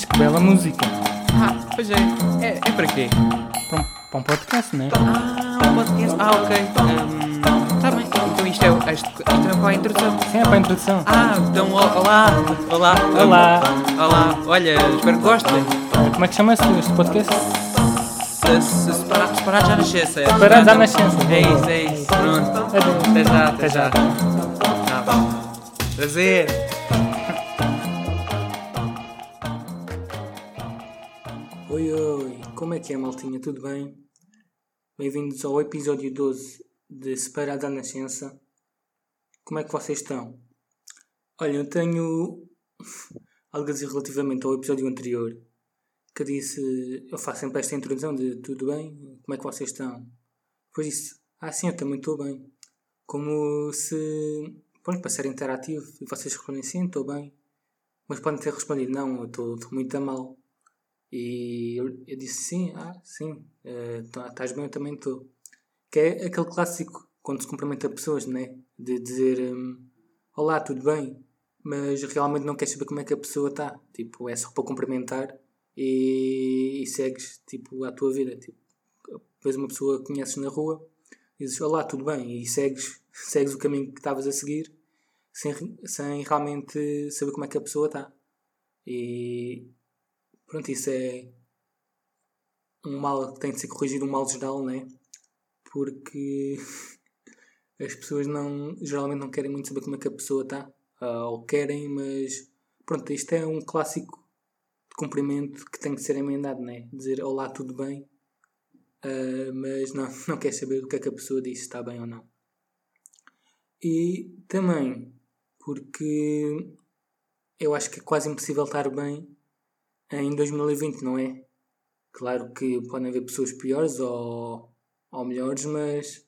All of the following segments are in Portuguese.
Mas que bela música. Ah, pois é. É, é para quê? Para um, para um podcast, não é? Ah, um podcast. Ah, ok. Está bem. Então isto é, isto, isto é para a introdução. Sim, é para a introdução. Ah, então olá. Olá. Olá. Olá. Olha, espero que gostem. Como é que chama-se este podcast? Se, se já nascença. Separados à nascença. É isso, é isso. Pronto. Até já, até já. Tá. Prazer. Que é, maltinha? Tudo bem? Bem-vindos ao episódio 12 de Separado à Nascença. Como é que vocês estão? Olha, eu tenho algo a dizer relativamente ao episódio anterior, que disse, eu faço sempre esta introdução de tudo bem, como é que vocês estão? Depois disse, ah sim, eu também estou bem. Como se, pronto, para ser interativo, e vocês respondem sim, estou bem. Mas podem ter respondido, não, eu estou muito a mal. E eu, eu disse sim, ah, sim, tá- estás bem, eu também estou. Que é aquele clássico, quando se cumprimenta pessoas, né? De dizer hum, olá, tudo bem, mas realmente não queres saber como é que a pessoa está. Tipo, é só para cumprimentar e, e segues, tipo, a tua vida. Tipo, vês uma pessoa que conheces na rua, dizes olá, tudo bem, e segues, segues o caminho que estavas a seguir sem, sem realmente saber como é que a pessoa está. E pronto, isso é um mal que tem de ser corrigido, um mal geral, né? Porque as pessoas não, geralmente não querem muito saber como é que a pessoa está, ah, ou querem, mas pronto, isto é um clássico de cumprimento que tem de ser emendado, né? Dizer olá, tudo bem, ah, mas não, não quer saber o que é que a pessoa disse, se está bem ou não. E também porque eu acho que é quase impossível estar bem em 2020, não é? Claro que podem haver pessoas piores ou, ou melhores, mas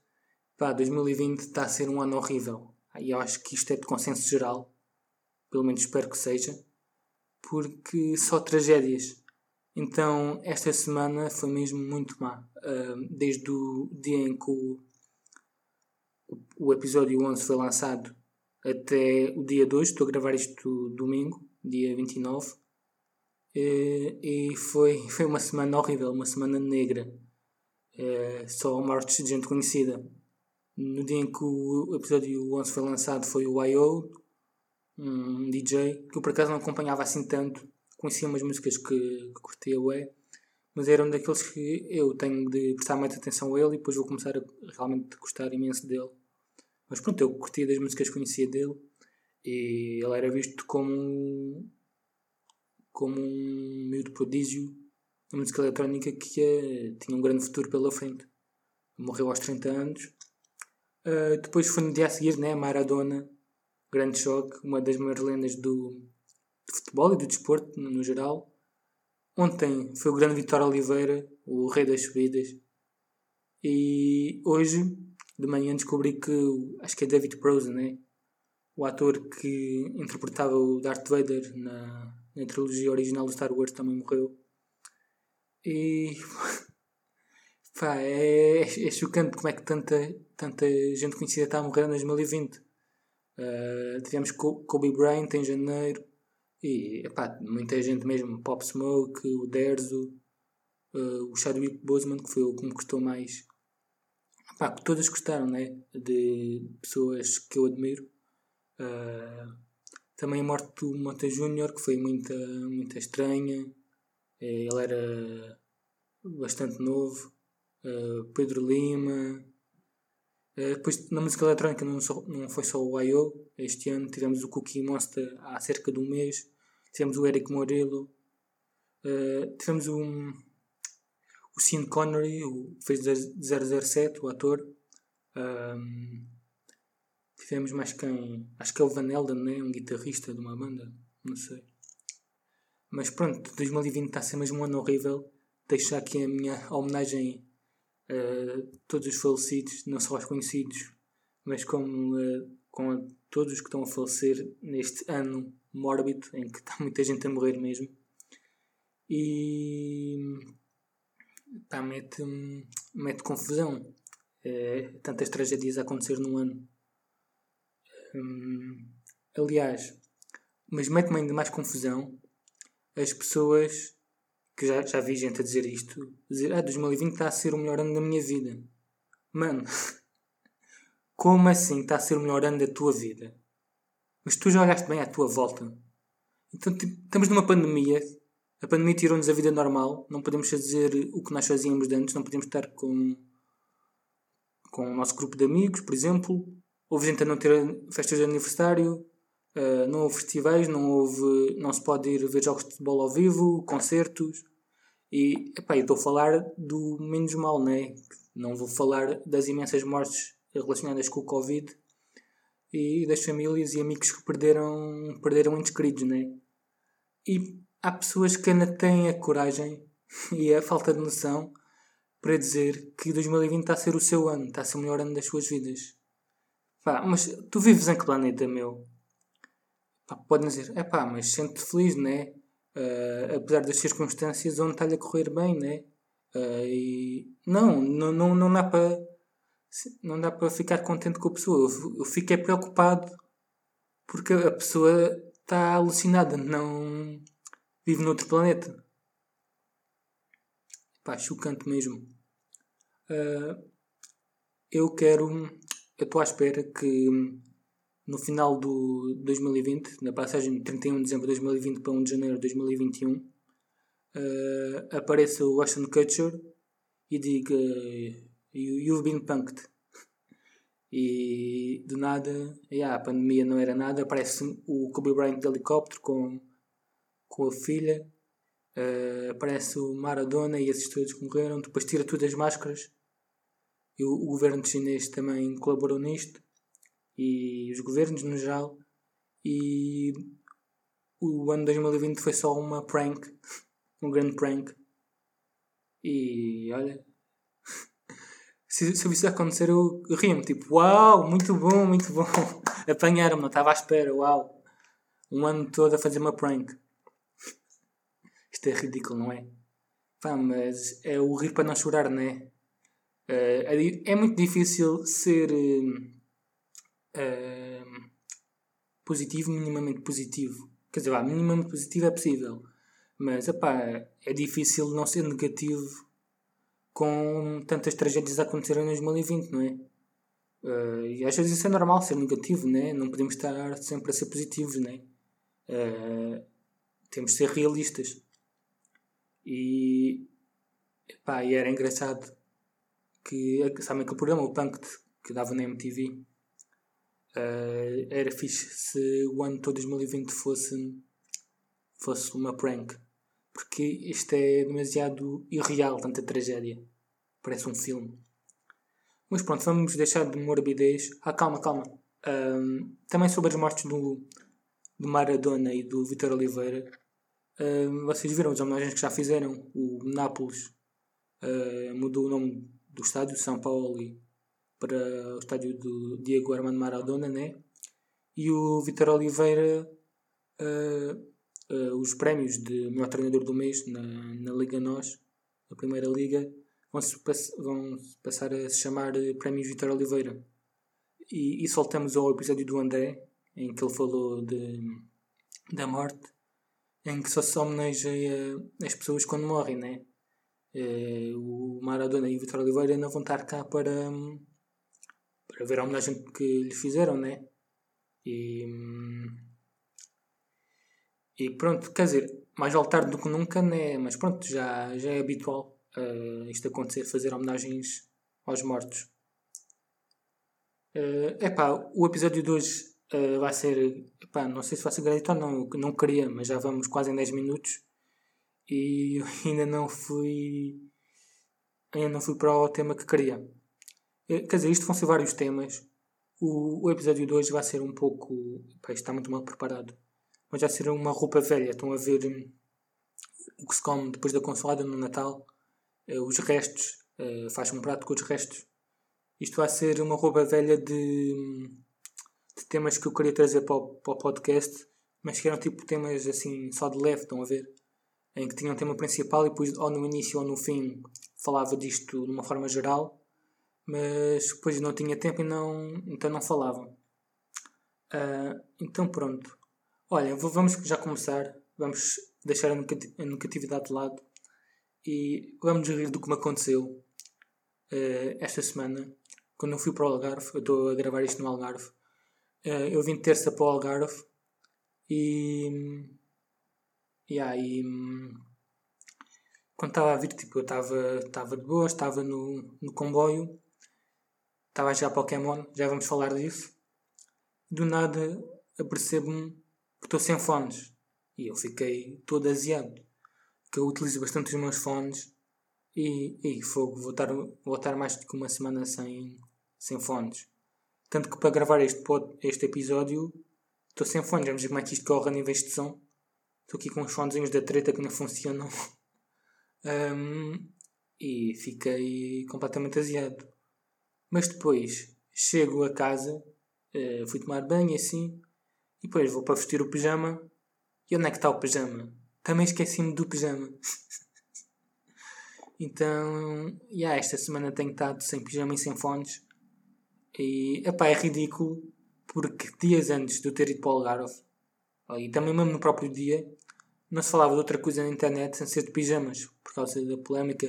pá, 2020 está a ser um ano horrível. E eu acho que isto é de consenso geral, pelo menos espero que seja, porque só tragédias. Então, esta semana foi mesmo muito má. Ah, desde o dia em que o, o episódio 11 foi lançado até o dia 2, estou a gravar isto domingo, dia 29, eh, e foi, foi uma semana horrível, uma semana negra. Eh, Só mortes de gente conhecida. No dia em que o episódio 11 foi lançado foi o I.O., um DJ, que eu por acaso não acompanhava assim tanto, conhecia umas músicas que, que curtia ué, mas era um daqueles que eu tenho de prestar mais atenção a ele e depois vou começar a realmente gostar imenso dele. Mas pronto, eu curtia das músicas que conhecia dele e ele era visto como, como um miúdo prodígio da música eletrónica que eh, tinha um grande futuro pela frente. Morreu aos 30 anos. Ah, depois foi no dia a seguir, né? Maradona, grande choque, uma das maiores lendas do, do futebol e do desporto no, no geral. Ontem foi o grande Vitor Oliveira, o rei das subidas. E hoje, de manhã, descobri que acho que é David Prose, né? O ator que interpretava o Darth Vader na, na trilogia original do Star Wars também morreu. E pá, é, é chocante como é que tanta, tanta gente conhecida está a morrer em 2020. Ah, tivemos Kobe Bryant em janeiro e epá, muita gente mesmo, Pop Smoke, o Derzo, ah, o Chadwick Boseman, que foi o que me custou mais. Epá, todas gostaram, né? De pessoas que eu admiro. Ah, também a morte do Mota Júnior, que foi muita, muita estranha. Eh, Ele era bastante novo. Ah, Pedro Lima. Eh, depois, na música eletrónica, não, só- não foi só o I.O. Este ano tivemos o Cookie Monster há cerca de um mês. Tivemos o Eric Morello. Eh, tivemos um, o Sean Connery, o que fez 007, o ator. Tivemos mais quem? Acho que é o Van Elden, né? um guitarrista de uma banda. Não sei. Mas pronto, 2020 está a ser mesmo um ano horrível. Deixo aqui a minha homenagem a todos os falecidos, não só aos conhecidos, mas como eh, com a todos os que estão a falecer neste ano mórbido em que está muita gente a morrer mesmo. E pá, mete, mete confusão. Eh, tantas tragédias a acontecer num ano. Hum, aliás, mas mete-me ainda mais confusão as pessoas que já, já vi gente a dizer isto, dizer, ah, 2020 está a ser o melhor ano da minha vida. Mano, como assim está a ser o melhor ano da tua vida? Mas tu já olhaste bem à tua volta. Então, tipo, estamos numa pandemia. A pandemia tirou-nos a vida normal. Não podemos fazer o que nós fazíamos antes. Não podemos estar com, com o nosso grupo de amigos, por exemplo. Houve gente a não ter festas de aniversário. Uh, não houve festivais, não houve, não se pode ir ver jogos de futebol ao vivo, concertos. E epá, estou a falar do menos mal, né? Não vou falar das imensas mortes relacionadas com o Covid e das famílias e amigos que perderam, perderam entes queridos, né? E há pessoas que ainda têm a coragem e a falta de noção para dizer que 2020 está a ser o seu ano, está a ser o melhor ano das suas vidas. Pá, mas tu vives em que planeta, meu? Pá, podem dizer, é pá, mas sente-te feliz, né? Uh, apesar das circunstâncias onde está-lhe a correr bem, né? Uh, e não, não, não, não dá para não dá para ficar contente com a pessoa. Eu, eu fiquei preocupado porque a pessoa está alucinada, não vive noutro planeta. Pá, chocante mesmo. Uh, eu quero. Eu estou à espera que no final do 2020, na passagem de 31 de dezembro de 2020 para 1 de janeiro de 2021, uh, ah, apareça o Ashton Kutcher e diga You've been punked. E do nada, yeah, a pandemia não era nada, aparece o Kobe Bryant de helicóptero com, com a filha, uh, aparece o Maradona e esses todos que morreram, depois tira tudo as máscaras. E o, governo chinês também colaborou nisto e os governos no geral. E o ano 2020 foi só uma prank, um grande prank. E olha, se, se isso acontecer eu, eu rio-me, tipo, uau, muito bom, muito bom. Apanharam-me, estava à espera, uau. Um ano todo a fazer uma prank. Isto é ridículo, não é? Pá, mas é o rir para não chorar, não é? Uh, é, muito difícil ser. Uh, positivo, minimamente positivo. Quer dizer, minimamente positivo é possível. Mas, epá, é difícil não ser negativo com tantas tragédias a acontecerem em 2020, não é? Uh, e às vezes isso é normal, ser negativo, né? não podemos estar sempre a ser positivos, né? Uh, temos de ser realistas. E, epá, e era engraçado que, sabem aquele programa, o Punked, que dava na MTV, Uh, era fixe se o ano todo 2020 fosse, fosse uma prank. Porque isto é demasiado irreal, tanta tragédia. Parece um filme. Mas pronto, vamos deixar de morbidez. Ah, calma, calma. Um, também sobre as mortes do, do Maradona e do Vitor Oliveira. Um, vocês viram as homenagens que já fizeram. O Nápoles uh, mudou o nome do estádio, São Paulo, para o estádio do Diego Armando Maradona, né? E o Vitor Oliveira, uh, uh, os prémios de melhor treinador do mês na, na Liga Nós, na Primeira Liga, vão-se pass vão passar a se chamar Prémios Vitor Oliveira. E, e soltamos ao episódio do André, em que ele falou de, da morte, em que só se homenageia as pessoas quando morrem, né? Uh, o Maradona e o Vitor Oliveira vão estar cá para para ver a homenagem que lhe fizeram, né? E, e pronto, quer dizer, mais vale tarde do que nunca, né? Mas pronto, já, já é habitual uh, isto acontecer, fazer homenagens aos mortos. Uh, epá, o episódio de hoje uh, vai ser, epá, não sei se vai ser gratuito ou não, não queria, mas já vamos quase em 10 minutos e ainda não fui ainda não fui para o tema que queria. Eh, quer dizer, isto vão ser vários temas. O, o episódio de hoje vai ser um pouco. Pá, está muito mal preparado. Mas vai ser uma roupa velha. Estão a ver hum, o que se come depois da consolada no Natal. Uh, os restos. Uh, faz um prato com os restos. Isto vai ser uma roupa velha de, hum, de temas que eu queria trazer para o, para o podcast. Mas que eram tipo temas assim, só de leve, estão a ver? Em que tinham um tema principal e depois, ou no início ou no fim, falava disto de uma forma geral mas depois não tinha tempo e não, então não falavam. Uh, então pronto. Olha, vamos já começar. vamos deixar a negatividade de lado e vamos rir do que me aconteceu uh, esta semana quando eu fui para o Algarve. Eu estou a gravar isto no Algarve. Uh, eu vim terça para o Algarve e. e aí. Quando estava a vir, tipo, eu estava de boa, estava no, no comboio, estava a jogar Pokémon, já vamos falar disso. Do nada apercebo-me que estou sem fones. E eu fiquei todo aziado. Que eu utilizo bastante os meus fones e, e fogo, vou estar, vou estar mais do que uma semana sem, sem fones. Tanto que para gravar este, este episódio estou sem fones. Vamos ver como é que isto corre a níveis de som. Estou aqui com os fonezinhos da treta que não funcionam. um, e fiquei completamente aziado. Mas depois chego a casa, uh, fui tomar banho assim, e depois vou para vestir o pijama. E onde é que está o pijama? Também esqueci-me do pijama. então, yeah, esta semana tenho estado sem pijama e sem fones. E epá, é ridículo porque dias antes de eu ter ido para o Algarve, e também mesmo no próprio dia, não se falava de outra coisa na internet sem ser de pijamas, por causa da polémica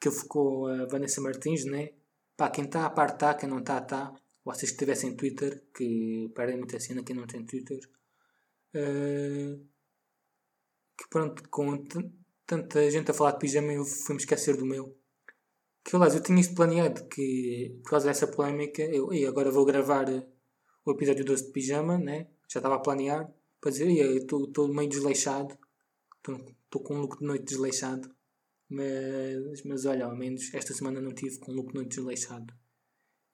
que ficou a Vanessa Martins, né? Pá, quem está a parte está, quem não está, está. Vocês que tivessem Twitter, que perdem muita cena, quem não tem Twitter. Uh, que pronto, com tanta gente a falar de pijama, eu fui-me esquecer do meu. Que aliás, eu tinha isto planeado, que por causa dessa polémica, eu e agora vou gravar o episódio 12 de pijama, né? Já estava a planear para dizer, estou meio desleixado, estou com um look de noite desleixado, mas, mas olha, ao menos esta semana não tive com um look de noite desleixado.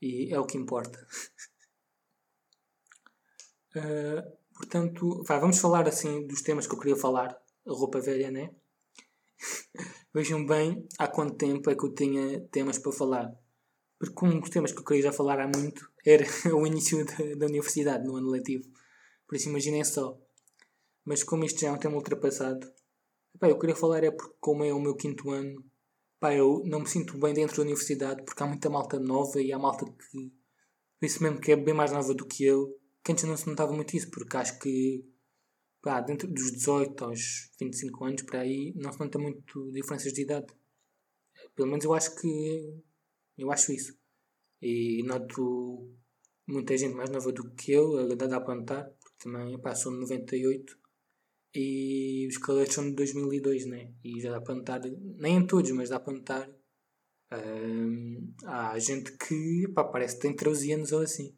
E é o que importa. uh, portanto, vai, vamos falar assim dos temas que eu queria falar. A roupa velha, né? Vejam bem há quanto tempo é que eu tinha temas para falar. Porque um dos temas que eu queria já falar há muito era o início da, da universidade, no ano letivo. Por isso imaginem só. Mas como isto já é um tema ultrapassado, pá, eu queria falar é porque como é o meu quinto ano, pá, eu não me sinto bem dentro da universidade porque há muita malta nova e há malta que, isso mesmo que é bem mais nova do que eu, que antes não se notava muito isso, porque acho que pá, dentro dos 18 aos 25 anos, por aí, não se nota muito diferenças de idade. Pelo menos eu acho que eu acho isso. E noto muita gente mais nova do que eu, dá para notar, porque também pá, sou de 98 e os caletes são de 2002, né? E já dá para notar, nem em todos, mas dá para notar. Hum, há gente que parece que tem 13 anos ou assim.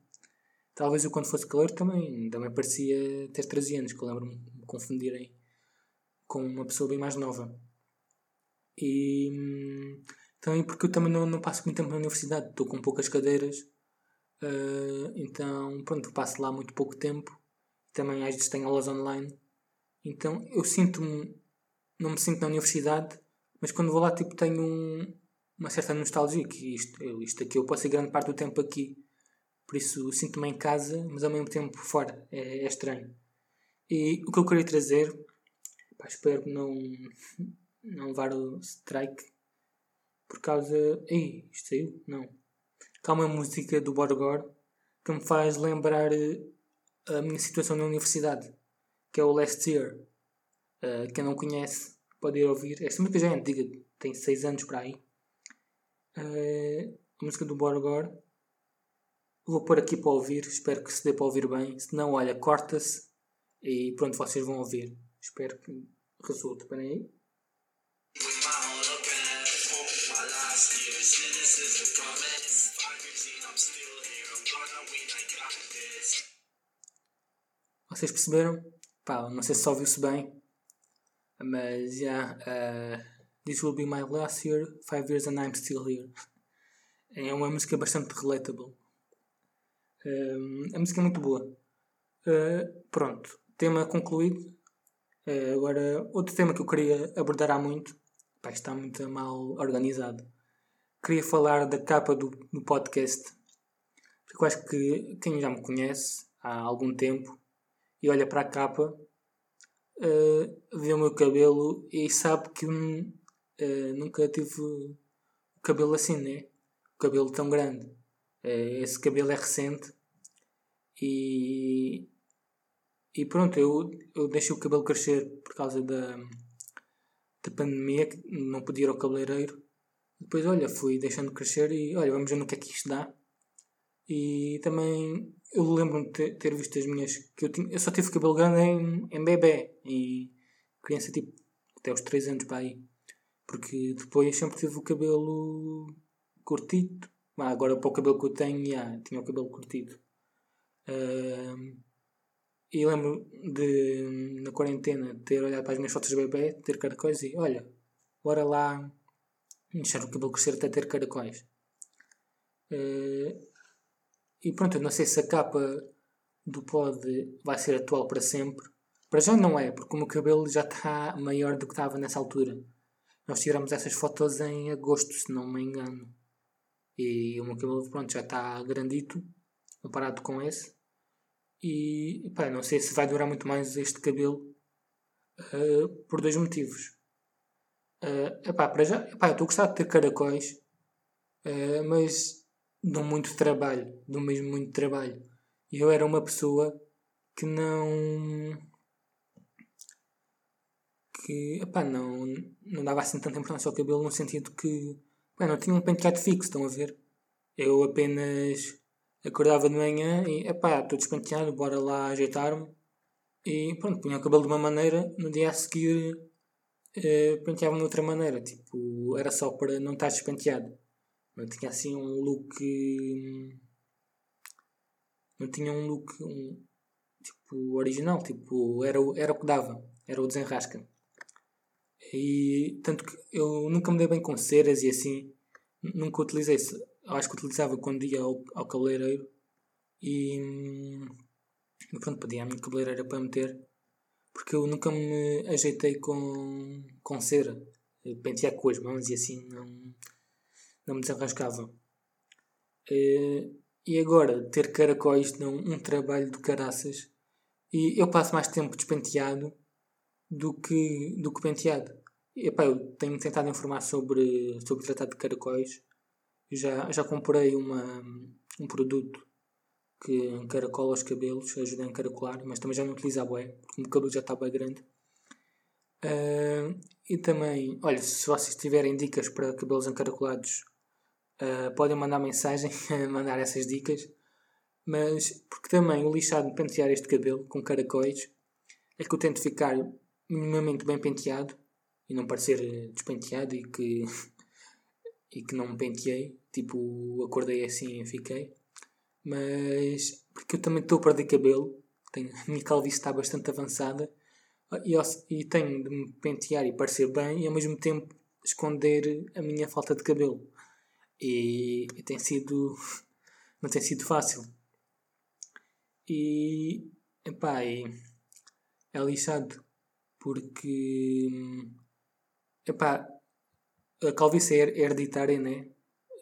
Talvez eu quando fosse calor também, também parecia ter 13 anos, que eu lembro-me de confundirem com uma pessoa bem mais nova. E hum, também porque eu também não, não passo muito tempo na universidade, estou com poucas cadeiras, uh, então pronto, passo lá muito pouco tempo. Também às vezes tenho aulas online, então eu sinto-me, não me sinto na universidade, mas quando vou lá tipo tenho um, uma certa nostalgia, que isto, eu, isto aqui eu passei grande parte do tempo aqui, por isso sinto-me em casa, mas ao mesmo tempo fora, é, é estranho. E o que eu queria trazer, pá, espero não, não levar o strike, por causa. Ei, isto saiu? Não. Há uma música do Borgor que me faz lembrar eh, a minha situação na universidade, que é o Last Year. Uh, quem não conhece pode ir ouvir. Esta música já é antiga, tem 6 anos para aí. Uh, a música do Borgor. Vou pôr aqui para ouvir, espero que se dê para ouvir bem. Se não, olha, corta-se e pronto, vocês vão ouvir. Espero que resulte. Espera aí. Vocês perceberam? Pá, não sei se ouviu-se bem, mas. Yeah, uh, This will be my last year, five years and I'm still here. É uma música bastante relatable. Uh, a música é muito boa. Uh, pronto, tema concluído. Uh, agora, outro tema que eu queria abordar há muito. Pá, está muito mal organizado. Queria falar da capa do, do podcast. Porque eu acho que quem já me conhece há algum tempo e olha para a capa, uh, vê o meu cabelo e sabe que uh, nunca tive o cabelo assim, né? O cabelo tão grande. Uh, esse cabelo é recente e, e pronto, eu, eu deixei o cabelo crescer por causa da, da pandemia, que não podia ir ao cabeleireiro. Depois, olha, fui deixando crescer e olha, vamos ver no que é que isto dá. E também eu lembro-me de ter, visto as minhas. que eu, tinha, eu só tive cabelo grande em, em bebê e criança tipo até aos 3 anos para aí. Porque depois sempre tive o cabelo curtido. Ah, agora para o cabelo que eu tenho, já, tinha o cabelo curtido. Uh, e lembro de, na quarentena, ter olhado para as minhas fotos de bebê, ter caracóis e olha, bora lá deixar o cabelo crescer até ter caracóis. Uh, e pronto, eu não sei se a capa do pod vai ser atual para sempre. Para já não é, porque o meu cabelo já está maior do que estava nessa altura. Nós tiramos essas fotos em agosto, se não me engano. E o meu cabelo pronto, já está grandito, comparado com esse. E pá, não sei se vai durar muito mais este cabelo uh, por dois motivos. Uh, epá, para já, epá, eu estou a gostar de ter caracóis, uh, mas dão muito trabalho, dão mesmo muito trabalho. Eu era uma pessoa que não. que epá, não, não dava assim tanta importância ao cabelo no sentido que epá, não tinha um penteado fixo, estão a ver? Eu apenas acordava de manhã e, epá, estou despenteado, bora lá ajeitar-me. E pronto, punha o cabelo de uma maneira, no dia a seguir eh, penteava-me de outra maneira. Tipo, era só para não estar despenteado. Não tinha assim um look. Não tinha um look um, tipo original. Tipo, era, era o que dava. Era o desenrasca. E tanto que eu nunca me dei bem com ceras e assim. Nunca utilizei acho que utilizava quando ia ao, ao cabeleireiro e, pronto, pedia à minha cabeleireira para meter porque eu nunca me ajeitei com, com cera pentear com as mãos e assim não, não me desenrascava e, e agora ter caracóis dão um trabalho de caraças. E eu passo mais tempo despenteado do que, do que penteado. E, eu tenho tentado informar sobre, sobre o tratado de caracóis. Já, já comprei uma, um produto que encaracola os cabelos, ajuda a encaracolar, mas também já não utilizo a bué, porque o meu cabelo já está bem grande. Uh, e também, olha, se vocês tiverem dicas para cabelos encaracolados, uh, podem mandar mensagem, mandar essas dicas. Mas, porque também o lixado de pentear este cabelo com caracóis é que eu tento ficar minimamente bem penteado e não parecer despenteado e que e que não me penteei, tipo, acordei assim e fiquei. Mas porque eu também estou a perder cabelo, tenho, a minha calvície está bastante avançada e, e tenho de me pentear e parecer bem e ao mesmo tempo esconder a minha falta de cabelo. E, e tem sido. não tem sido fácil. E. epá, e, é lixado porque. epá, a calvície é hereditária, né?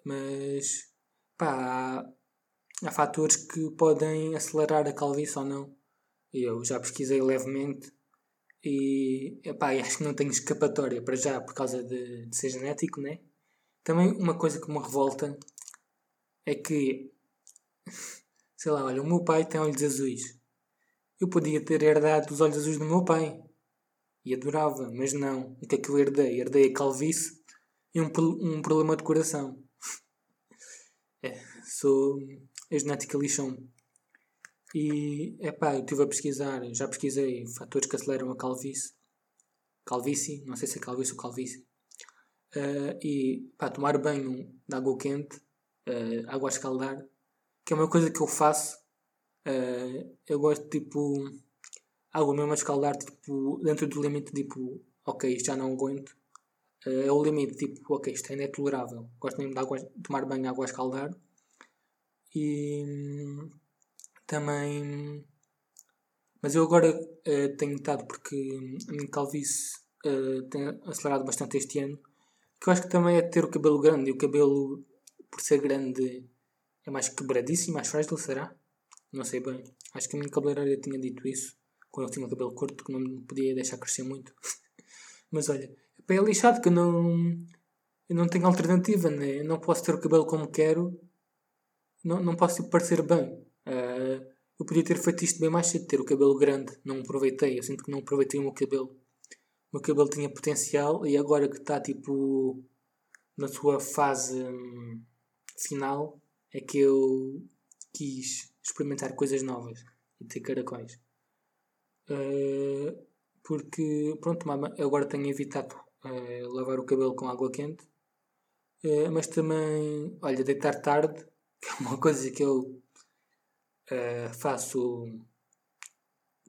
Mas pá, há, há fatores que podem acelerar a calvície ou não. Eu já pesquisei levemente e epá, acho que não tenho escapatória para já por causa de, de ser genético, né? Também uma coisa que me revolta é que, sei lá, olha, o meu pai tem olhos azuis. Eu podia ter herdado os olhos azuis do meu pai e adorava, mas não. O que é que eu herdei? Herdei a calvície e um, um problema de coração. É, sou. A genética lixão. E, é pá, eu estive a pesquisar, já pesquisei fatores que aceleram a calvície. Calvície, não sei se é calvície ou calvície. Uh, e, pá, tomar banho de água quente, uh, água a escaldar, que é uma coisa que eu faço. Uh, eu gosto, tipo, água mesmo a escaldar, tipo, dentro do limite, tipo, ok, isto já não aguento é o limite, tipo, ok, isto ainda é tolerável. Gosto mesmo de água, tomar banho de água a escaldar. E também. Mas eu agora tenho notado, porque a minha calvície tem acelerado bastante este ano, que eu acho que também é ter o cabelo grande. E o cabelo, por ser grande, é mais quebradiço e mais frágil, será? Não sei bem. Acho que a minha cabeleireira tinha dito isso, quando eu tinha o cabelo curto, que não podia deixar crescer muito. Mas olha, é lixado que eu não, eu não tenho alternativa, né? Eu não posso ter o cabelo como quero, não, não posso parecer bem. Uh, eu podia ter feito isto bem mais cedo, ter o cabelo grande. Não aproveitei. Eu sinto que não aproveitei o meu cabelo. Meu cabelo tinha potencial e agora que está tipo na sua fase hum, final é que eu quis experimentar coisas novas e ter caracóis. Uh, porque, pronto, agora tenho evitado uh, lavar o cabelo com água quente. Uh, mas também, olha, deitar tarde, que é uma coisa que eu faço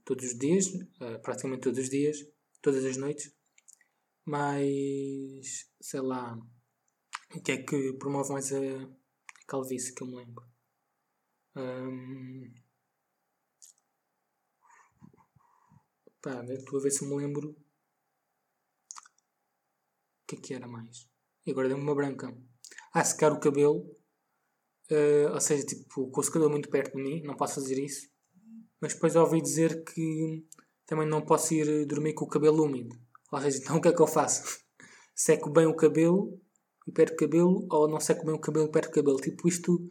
todos os dias, praticamente todos os dias, todas as noites. Mas, sei lá, o que é que promove mais a calvície que eu me lembro? Um, pá, estou a ver se me lembro. O que é que era mais? E agora deu-me uma branca. Ah, secar o cabelo. Uh, ou seja, tipo, com o secador muito perto de mim, não posso fazer isso. Mas depois ouvi dizer que também não posso ir dormir com o cabelo úmido. Ou seja, então o que é que eu faço? Seco bem o cabelo e perco cabelo, ou não seco bem o cabelo e perco cabelo. Tipo, isto,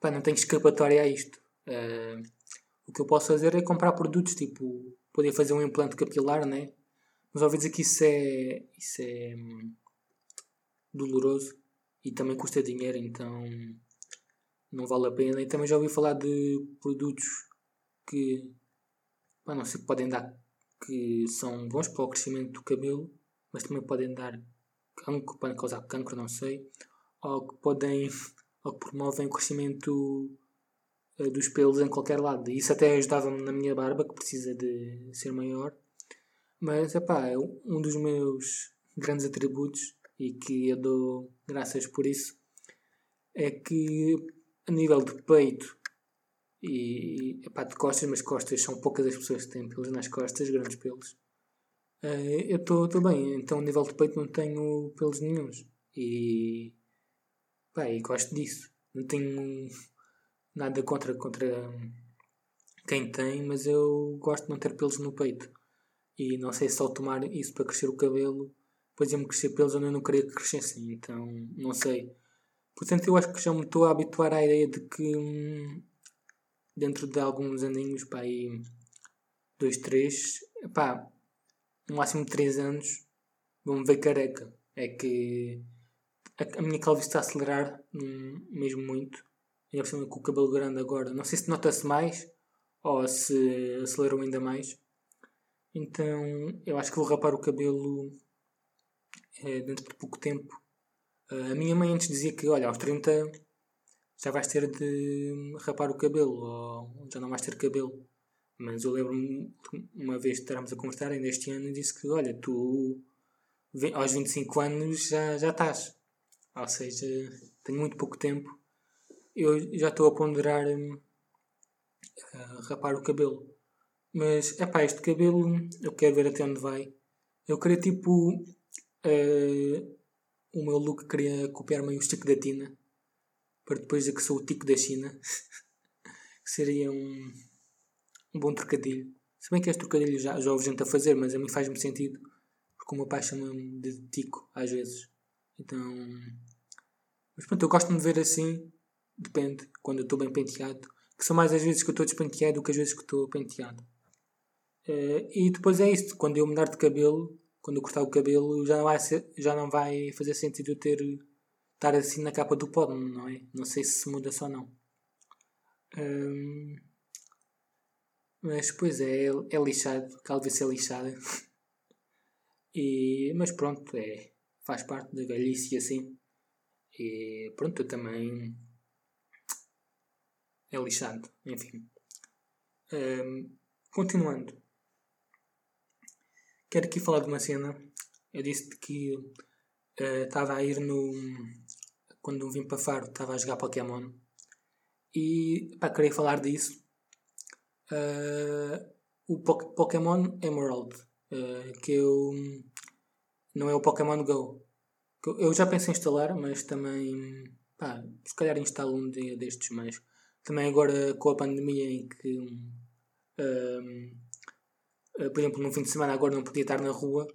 pá, não tenho escapatória a isto. Uh, o que eu posso fazer é comprar produtos, tipo, poder fazer um implante capilar, né? Mas ouvi dizer que isso é, isso é hum, doloroso e também custa dinheiro, então não vale a pena. E também já ouvi falar de produtos que, não sei, podem dar, que são bons para o crescimento do cabelo, mas também podem dar cancro, podem causar cancro, não sei, ou que podem, ou que promovem o crescimento uh, dos pelos em qualquer lado. Isso até ajudava-me na minha barba, que precisa de ser maior. Mas, epá, é um dos meus grandes atributos e que eu dou graças por isso é que a nível de peito e epá, de costas, mas costas são poucas as pessoas que têm pelos nas costas, grandes pelos. Uh, eu estou bem, então a nível de peito não tenho pelos nenhums. E, pá, e gosto disso. Não tenho nada contra, contra quem tem, mas eu gosto de não ter pelos no peito. E não sei se ao tomar isso para crescer o cabelo, depois ia-me crescer pelos onde eu não queria que crescessem. Então, não sei. Portanto, eu acho que já me estou a habituar à ideia de que hum, dentro de alguns aninhos, pá, aí, dois, três, pá, no máximo 3 anos, vão-me ver careca. É que a, a minha calvície está a acelerar hum, mesmo muito. E eu com o cabelo grande agora. Não sei se nota-se mais ou se acelerou ainda mais. Então eu acho que vou rapar o cabelo é, dentro de pouco tempo. Uh, a minha mãe antes dizia que, olha, aos 30 já vais ter de rapar o cabelo ou já não vais ter cabelo. Mas eu lembro-me uma vez de estarmos a conversar ainda este ano e disse que, olha, tu aos 25 anos já, já estás. Ou seja, tenho muito pouco tempo. Eu já estou a ponderar um, a rapar o cabelo. Mas, é pá, este cabelo eu quero ver até onde vai. Eu queria tipo. Uh, o meu look queria copiar meio o estico da Tina. Para depois dizer que sou o tico da China. seria um um bom trocadilho. Se bem que este trocadilho já, já houve gente a fazer, mas a mim faz-me sentido. Porque o meu pai chama-me de Tico, às vezes. Então. Mas pronto, eu gosto de me ver assim. Depende, quando eu estou bem penteado. Que são mais as vezes que eu estou despenteado do que as vezes que estou penteado. Uh, e depois é isto, quando eu mudar de cabelo, quando eu cortar o cabelo, já vai, ser, já não vai fazer sentido eu ter estar assim na capa do pódio, não é? Não sei se muda só não. Um, mas, pois é, é lixado. Calvície é lixada. e, mas pronto, é, faz parte da velhice assim. E pronto, eu também. É lixado, enfim. Um, continuando. Quero aqui falar de uma cena. Eu disse que estava uh, a ir no. Quando vim para Faro, estava a jogar Pokémon. E pá, queria falar disso uh, o Pokémon Emerald, uh, que eu não é o Pokémon Go. Eu já pensei em instalar, mas também pá, se calhar instalo um dia destes, mas também agora com a pandemia em que um, por exemplo, no fim de semana agora não podia estar na rua,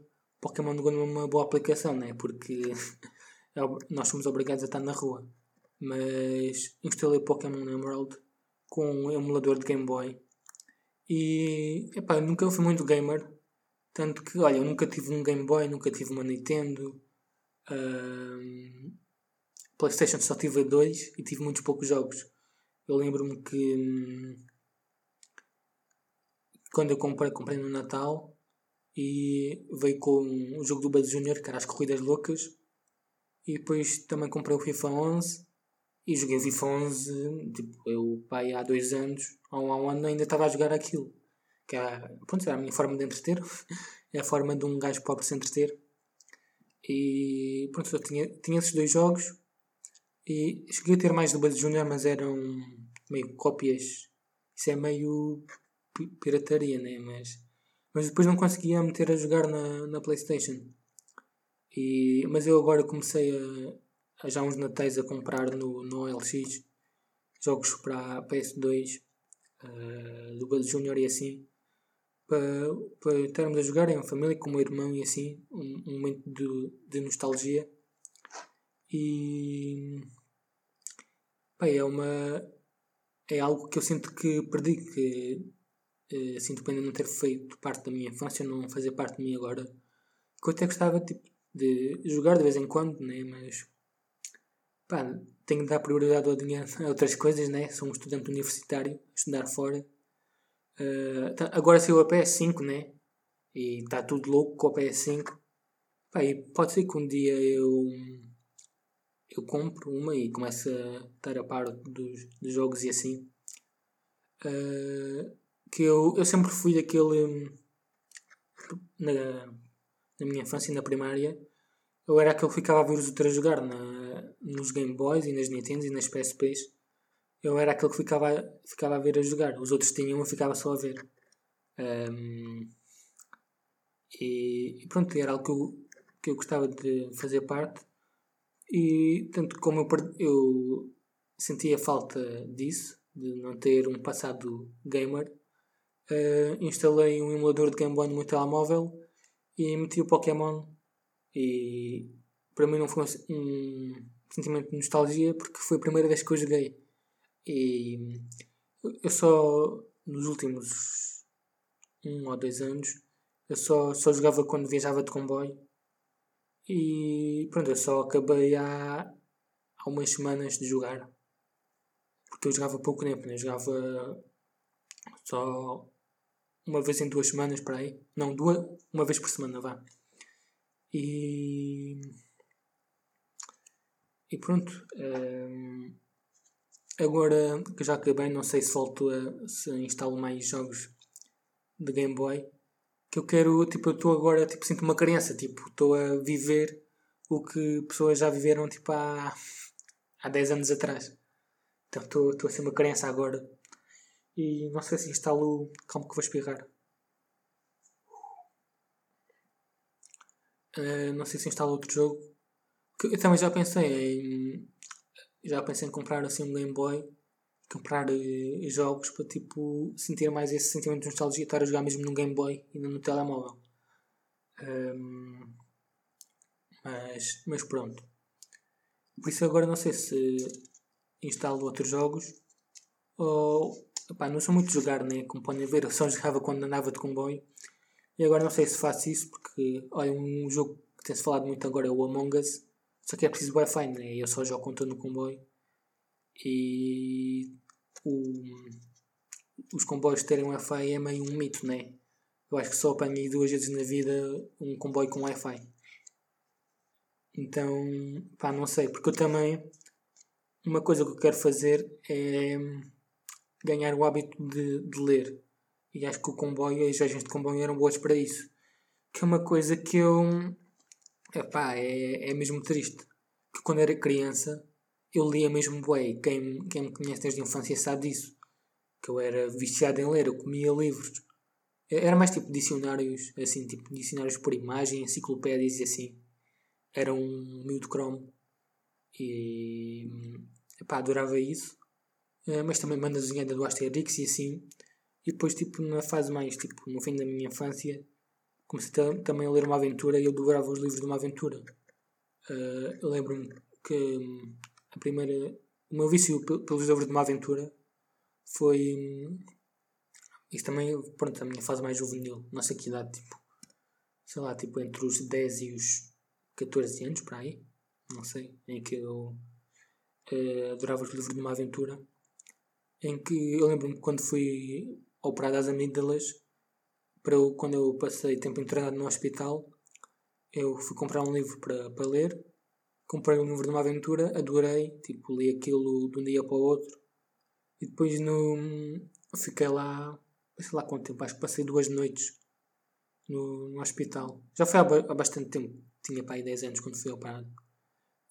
Pokémon Go não é uma boa aplicação, né? porque nós somos obrigados a estar na rua. Mas instalei Pokémon Emerald com um emulador de Game Boy. E epá, nunca fui muito gamer. Tanto que, olha, eu nunca tive um Game Boy, nunca tive uma Nintendo. Um, PlayStation só tive dois e tive muitos poucos jogos. Eu lembro-me que hum, quando eu comprei, comprei no Natal e veio com o jogo do Buzz Junior, que era as corridas loucas. E depois também comprei o FIFA 11 e joguei o FIFA 11, tipo, eu pai há dois anos, ou há um ano ainda estava a jogar aquilo. Que é, pronto, é a minha forma de entreter, é a forma de um gajo pobre se entreter. E pronto, eu tinha, tinha esses dois jogos e cheguei a ter mais do Buzz Junior, mas eram meio cópias. Isso é meio pirataria, né? Mas, mas depois não conseguia meter a jogar na, na Playstation. E, mas eu agora comecei a, a já uns natais a comprar no, no OLX jogos para a PS2 uh, eh, do Buzz Junior e assim para, para estarmos a jogar em família com o meu irmão e assim um, um momento de, de nostalgia e pá, é uma é algo que eu sinto que perdi que uh, sinto pena não ter feito parte da minha infância não fazer parte de mim agora que eu até gostava tipo de jogar de vez em quando, né? Mas pá, tenho de dar prioridade ao dinheiro a outras coisas, né? Sou um estudante universitário, estudar fora. Uh, tá, agora saiu a PS5, né? E está tudo louco com a PS5. Pá, e pode ser que um dia eu eu compro uma e começo a estar a par dos, dos jogos e assim. Uh, que eu, eu sempre fui daquele na, na minha infância e na primária, eu era aquele que ficava a ver os outros jogar na, nos Game Boys e nas Nintendo e nas PSPs. Eu era aquele que ficava, ficava a ver a jogar. Os outros tinham, eu ficava só a ver. Um, e, e, pronto, era algo que eu, que eu gostava de fazer parte. E tanto como eu, eu sentia falta disso, de não ter um passado gamer, uh, instalei um emulador de Game Boy no meu telemóvel e meti o Pokémon. E para mim não foi um sentimento de nostalgia porque foi a primeira vez que eu joguei. E eu só nos últimos um ou dois anos eu só, só jogava quando viajava de comboio. E pronto, eu só acabei há, há umas semanas de jogar. Porque eu jogava pouco tempo, né? eu jogava só uma vez em duas semanas para aí. Não, duas, uma vez por semana, vá. E. E pronto. Um, agora que já acabei, não sei se volto a. se instalo mais jogos de Game Boy. Que eu quero, tipo, eu estou agora, tipo, sinto uma criança, tipo, estou a viver o que pessoas já viveram, tipo, há, há 10 anos atrás. Então estou a ser uma criança agora e não sei se instalo. Calma que vou espirrar. Uh, não sei se instalo outro jogo. Eu também já pensei em. Já pensei em comprar assim um Game Boy. Comprar uh, jogos para tipo sentir mais esse sentimento de nostalgia. Estar a jogar mesmo no Game Boy e não no telemóvel. Um, mas, mas pronto. Por isso agora não sei se instalo outros jogos ou Não sou muito de jogar, né? Como podem ver, eu só jogava quando andava de comboio. E agora não sei se faço isso porque, olha, um jogo que tem-se falado muito agora é o Among Us. Só que é preciso Wi-Fi, né? Eu só jogo quando no comboio. E o, os comboios terem Wi-Fi é meio um mito, né? Eu acho que só apanhei duas vezes na vida um comboio com Wi-Fi. Então, pá, não sei, porque eu também. Uma coisa que eu quero fazer é ganhar o hábito de, de ler. E acho que o comboio, as viagens de comboio eram boas para isso. Que é uma coisa que eu. Epá, é, é mesmo triste. Que quando era criança eu lia mesmo bué. Quem, quem me conhece desde a infância sabe disso. Que eu era viciado em ler, eu comia livros. Era mais tipo dicionários, assim, tipo dicionários por imagem, enciclopédias e assim. Era um miúdo cromo. E. Epá, adorava isso. Eh, mas também banda desenhada do Asterix e assim. E depois, tipo, na fase mais, tipo, no fim da minha infância, comecei também a ler uma aventura e eu devorava os livros de uma aventura. Uh, eu lembro-me que hum, a primeira, o meu vício pelos livros de uma aventura foi. Isso também, pronto, a minha fase mais juvenil. Não sei que idade, tipo. Sei lá, tipo entre os 10 e os 14 anos, para aí. Não sei. Em que eu uh, adorava os livros de uma aventura. Em que eu lembro-me quando fui operado às amígdalas, para eu, quando eu passei tempo internado no hospital, eu fui comprar um livro para, para ler. Comprei um livro de uma aventura, adorei, tipo, li aquilo de um dia para o outro. E depois no, fiquei lá, sei lá quanto tempo, acho que passei duas noites no, no hospital. Já foi há, há bastante tempo, tinha para aí 10 anos quando fui operado.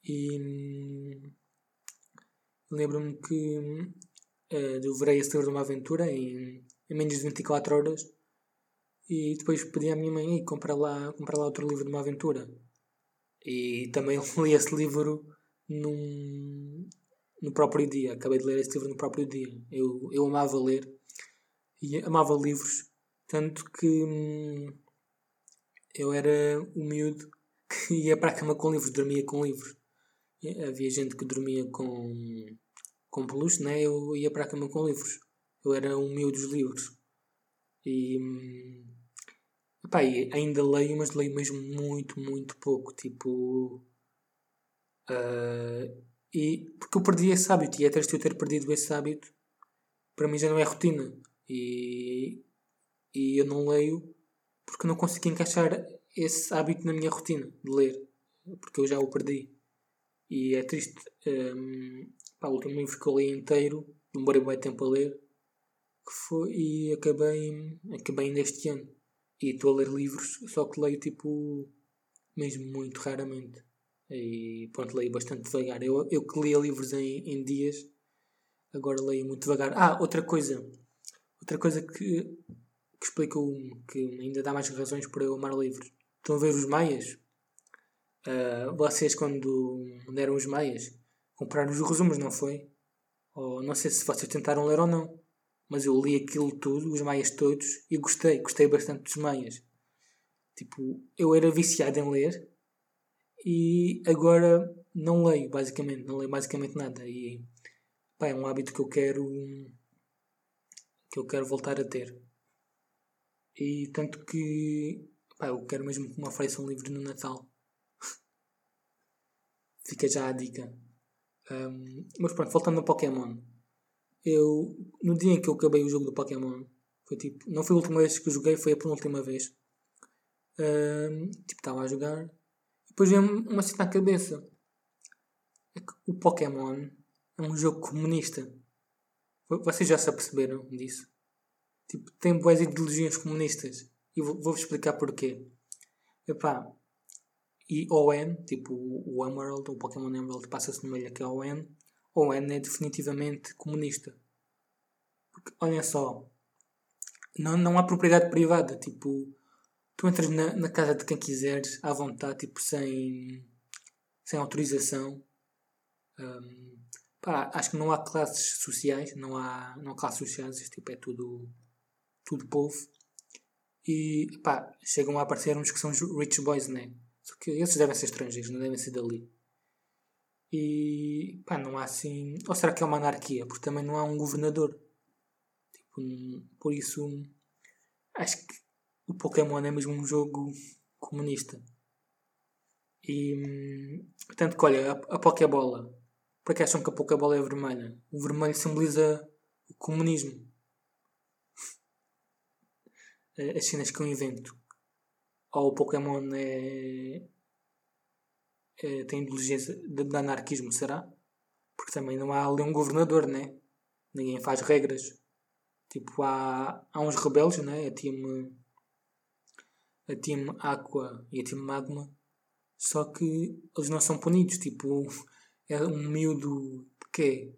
E hum, lembro-me que uh, devorei esse livro de uma aventura em, em menos de 24 horas e depois pedi à minha mãe comprar lá, comprar lá outro livro de uma aventura. E também li esse livro num, no próprio dia. Acabei de ler esse livro no próprio dia. Eu, eu amava ler e amava livros, tanto que hum, eu era o miúdo que ia para a cama com livros, dormia com livros. Havia gente que dormia com, com peluche, né? eu ia para a cama com livros. Eu era um miúdo dos livros. E, hum, epá, ainda leio, mas leio mesmo muito, muito pouco. Tipo. Uh, e porque eu perdi esse hábito e é triste eu ter perdido esse hábito. Para mim já não é rotina. E, e eu não leio porque não consegui encaixar esse hábito na minha rotina de ler. Porque eu já o perdi. E é triste. Um, pá, o último livro que eu li inteiro, demorei bem tempo a ler, que foi, e acabei, acabei ainda este ano. E estou a ler livros, só que leio tipo mesmo muito raramente. E pronto, leio bastante devagar. Eu, eu que lia livros em, em dias, agora leio muito devagar. Ah, outra coisa. Outra coisa que, que explico que ainda dá mais razões para eu amar livros. Estão a ver os Maias? Uh, vocês, quando deram os Maias, compraram os resumos, não foi? Não sei se vocês tentaram ler ou não. Mas eu li aquilo tudo, os Maias todos, e gostei. Gostei bastante dos Maias. Tipo, eu era viciado em ler e agora não leio, basicamente. Não leio basicamente nada. E pá, é um hábito que eu quero que eu quero voltar a ter. E tanto que pá, eu quero mesmo que me ofereçam um livro no Natal. Fica já a dica. Um, mas pronto, voltando ao Pokémon. Eu, no dia em que eu acabei o jogo do Pokémon, foi tipo, não foi a última vez que eu joguei, foi a penúltima vez. Um, tipo, estava a jogar. Depois veio uma cena na cabeça. É que o Pokémon é um jogo comunista. Vocês já se aperceberam disso? Tipo, tem boas ideologias comunistas. E vou-vos explicar porquê. Epá, e ON, tipo o Emerald, o Pokémon Emerald passa-se no meio é ON. ON é definitivamente comunista. Porque, olhem só, não, não há propriedade privada. Tipo, tu entras na, na casa de quem quiseres, à vontade, tipo, sem, sem autorização. Um, pá, acho que não há classes sociais, não há, não há classes sociais, tipo, é tudo, tudo povo. E pá, chegam a aparecer uns que são rich boys, né? Só que esses devem ser estrangeiros, não devem ser dali. E pá, não há assim. Ou será que é uma anarquia? Porque também não há um governador. Tipo, por isso acho que o Pokémon é mesmo um jogo comunista. E tanto que olha, a, a Pokébola. Por que acham que a Pokébola é vermelha? O vermelho simboliza o comunismo. As cenas que eu invento o Pokémon é, é, tem inteligência de, de, anarquismo, será? Porque também não há ali um governador, né? Ninguém faz regras. Tipo, há, há uns rebeldes, né? A Team, a team Aqua e a Team Magma. Só que eles não são punidos. Tipo, é um miúdo de quê?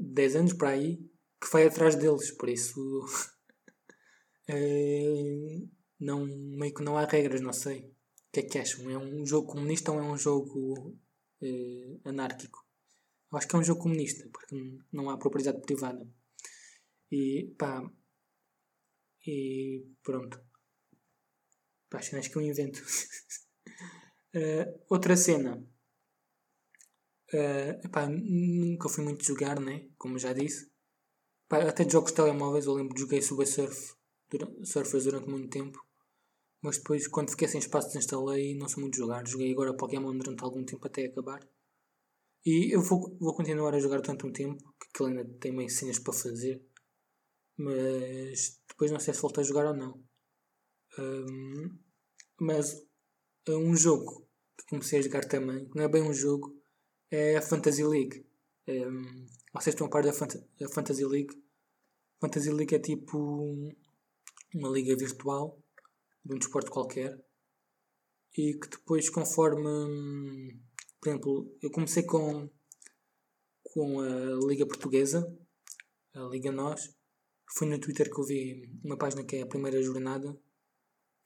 10 anos para aí que vai atrás deles. Por isso. é, não, meio que não há regras, não sei. O que é que acham? É um jogo comunista ou é um jogo eh, anárquico? Eu acho que é um jogo comunista, porque não há propriedade privada. E pá. E pronto. Pá, cenas que eu invento. uh, outra cena. Uh, epá, nunca fui muito jogar, né? Como já disse. Pá, até de jogos de telemóveis, eu lembro que joguei Subway Surf, Surfers durante muito tempo. Mas depois, quando fiquei sem espaço, desinstalei e não sou muito jogar. Joguei agora Pokémon durante algum tempo até acabar. E eu vou, vou continuar a jogar durante um tempo, que aquilo ainda tem meio cenas para fazer. Mas depois não sei se volto a jogar ou não. Um, mas é um jogo que comecei a jogar também, não é bem um jogo, é a Fantasy League. Um, vocês estão a par da Fant Fantasy League? Fantasy League é tipo uma liga virtual de um desporto qualquer e que depois conforme por exemplo eu comecei com com a Liga Portuguesa a Liga Nós. Foi no Twitter que eu vi uma página que é a primeira jornada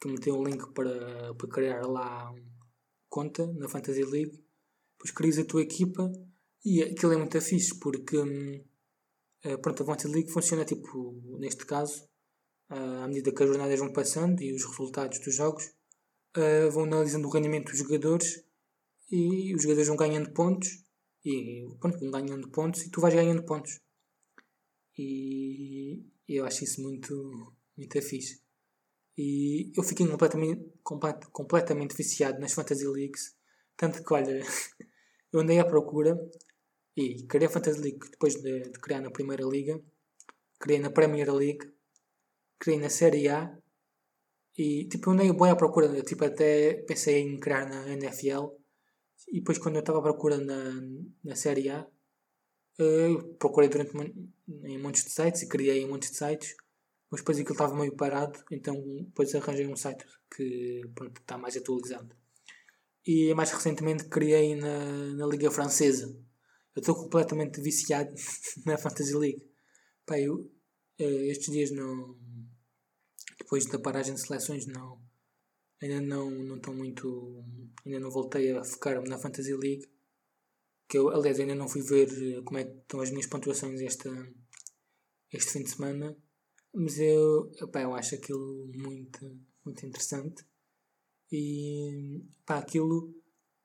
que me deu o link para, para criar lá conta na Fantasy League. Depois crias a tua equipa e aquilo é muito fixe porque hum, pronto, a Fantasy League funciona tipo neste caso à medida que as jornadas vão passando e os resultados dos jogos, uh, vão analisando o rendimento dos jogadores e os jogadores vão ganhando pontos e pronto, vão ganhando pontos e tu vais ganhando pontos. E eu acho isso muito, muito fixe. E eu fiquei completamente, complet, completamente viciado nas Fantasy Leagues. Tanto que, olha, eu andei à procura e criei a Fantasy League depois de, de criar na Primeira Liga. Criei na Premier League criei na Série A e tipo, eu andei bem à procura, tipo, até pensei em criar na NFL e depois quando eu estava à procura na, na Série A eu procurei durante em montes de sites e criei em montes de sites mas depois aquilo estava meio parado então depois arranjei um site que pronto, está mais atualizado. E mais recentemente criei na, na Liga Francesa. Eu estou completamente viciado na Fantasy League. Pá, eu, eh, estes dias não depois da paragem de seleções não. Ainda não não estou muito ainda não voltei a focar-me na Fantasy League que eu aliás ainda não fui ver eh, como é que estão as minhas pontuações este, este fim de semana mas eu, epá, eu acho aquilo muito muito interessante. E pá, aquilo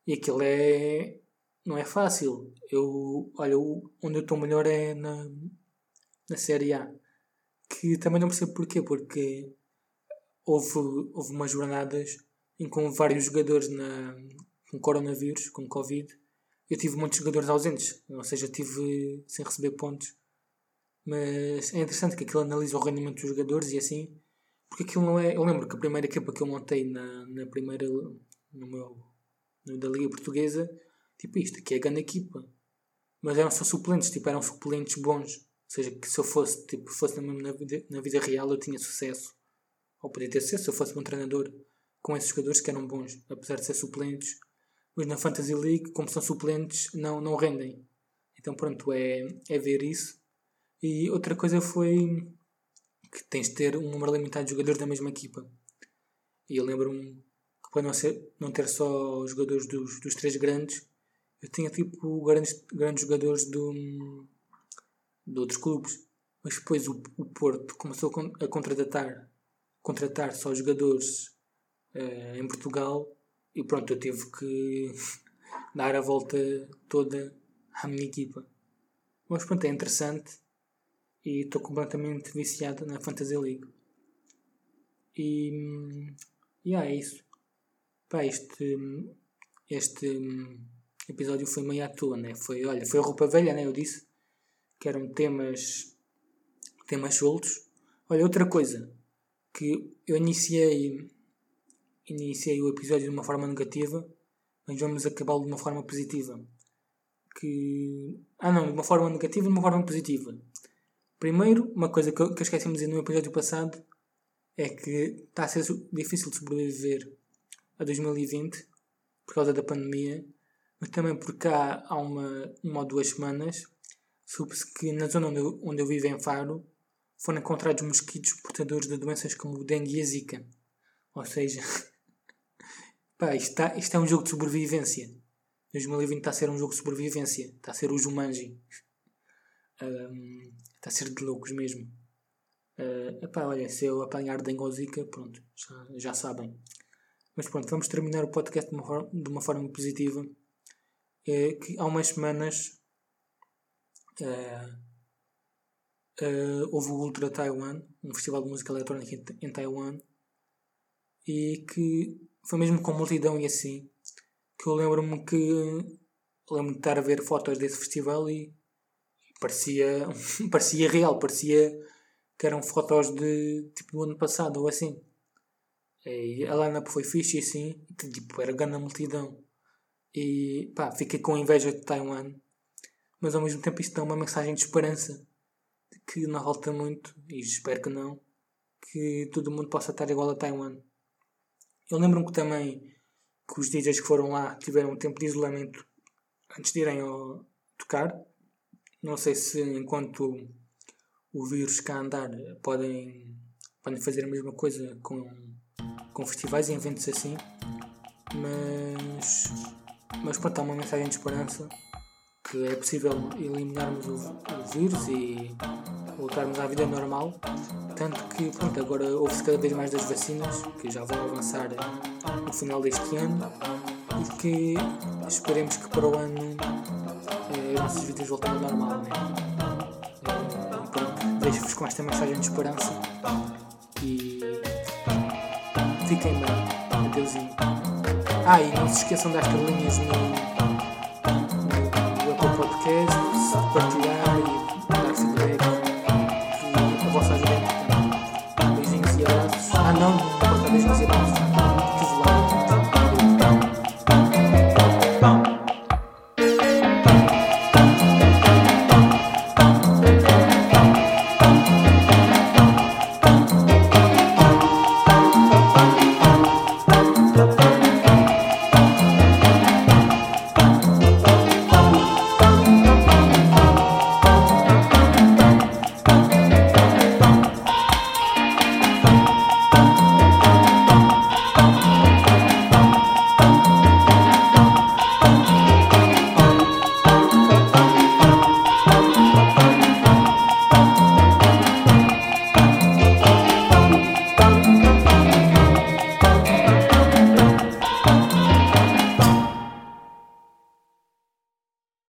e aquilo é não é fácil. Eu olha onde eu estou melhor é na na série A que também não percebo porquê porque houve, houve umas jornadas em com vários jogadores na, com coronavírus, com Covid. Eu tive muitos jogadores ausentes, ou seja, tive sem receber pontos. Mas é interessante que aquilo analisa o rendimento dos jogadores e assim, porque aquilo não é. Eu lembro que a primeira equipa que eu montei na, na primeira. no meu. No, da Liga Portuguesa, tipo isto, aqui é grande equipa. Mas eram só suplentes, tipo, eram suplentes bons. Seja, que se eu fosse, tipo, fosse na, vida, na vida real eu tinha sucesso ou podia ter sido se eu fosse um treinador com esses jogadores que eram bons, apesar de ser suplentes. Mas na Fantasy League, como são suplentes, não, não rendem. Então, pronto, é, é ver isso. E outra coisa foi que tens de ter um número limitado de jogadores da mesma equipa. E eu lembro-me que para não, ser, não ter só jogadores dos, dos três grandes, eu tinha tipo grandes, grandes jogadores do, de outros clubes. Mas depois o, o Porto começou a contratar contratar só jogadores uh, em Portugal e pronto, eu tive que dar a volta toda à minha equipa. Mas pronto, é interessante e estou completamente viciado na Fantasy League. E, e yeah, é isso. Pá, este, este episódio foi meio à toa, né? Foi, olha, foi roupa velha, né? Eu disse que eram temas, temas soltos. Olha, outra coisa, que eu iniciei, iniciei o episódio de uma forma negativa, mas vamos acabá-lo de uma forma positiva. Que. Ah não, de uma forma negativa e de uma forma positiva. Primeiro, uma coisa que eu, que eu esqueci de dizer no episódio passado é que está a ser difícil de sobreviver a 2020 por causa da pandemia, mas também porque há, há uma, uma ou duas semanas soube-se que na zona onde eu, onde eu vivo em Faro foram encontrados mosquitos portadores de doenças como dengue e zika. Ou seja, pá, isto, está, isto é um jogo de sobrevivência. 2020 está a ser um jogo de sobrevivência. Está a ser o Jumanji. Um, está a ser de loucos mesmo. Uh, epá, olha, se eu apanhar dengue ou zika, pronto, já, já sabem. Mas pronto, vamos terminar o podcast de uma forma, de uma forma positiva. É que há umas semanas uh, uh, houve o Ultra Taiwan, um festival de música eletrónica em, em Taiwan, e que foi mesmo com multidão e assim, que eu lembro-me que lembro-me de estar a ver fotos desse festival e parecia, parecia real, parecia que eram fotos de tipo do ano passado ou assim. E a line-up foi fixe e assim, tipo, era grande multidão. E pá, fiquei com inveja de Taiwan, mas ao mesmo tempo isto dá uma mensagem de esperança de que não falta muito, e espero que não, que todo mundo possa estar igual a Taiwan. Eu lembro-me que também que os DJs que foram lá tiveram um tempo de isolamento antes de irem ao, tocar. Não sei se enquanto o vírus cá andar podem, podem fazer a mesma coisa com, com festivais e eventos assim. Mas, mas pronto, há uma mensagem de esperança que é possível eliminarmos o, o vírus e voltarmos à vida normal. Tanto que pronto, agora houve-se cada vez mais das vacinas, que já vão avançar no final deste ano, e que esperemos que para o ano eh, as nossas vidas voltem ao normal. Né? E pronto, deixo-vos com esta mensagem de esperança e fiquem bem. Adeusinho. Ah, e não se esqueçam das estrelinhas no, no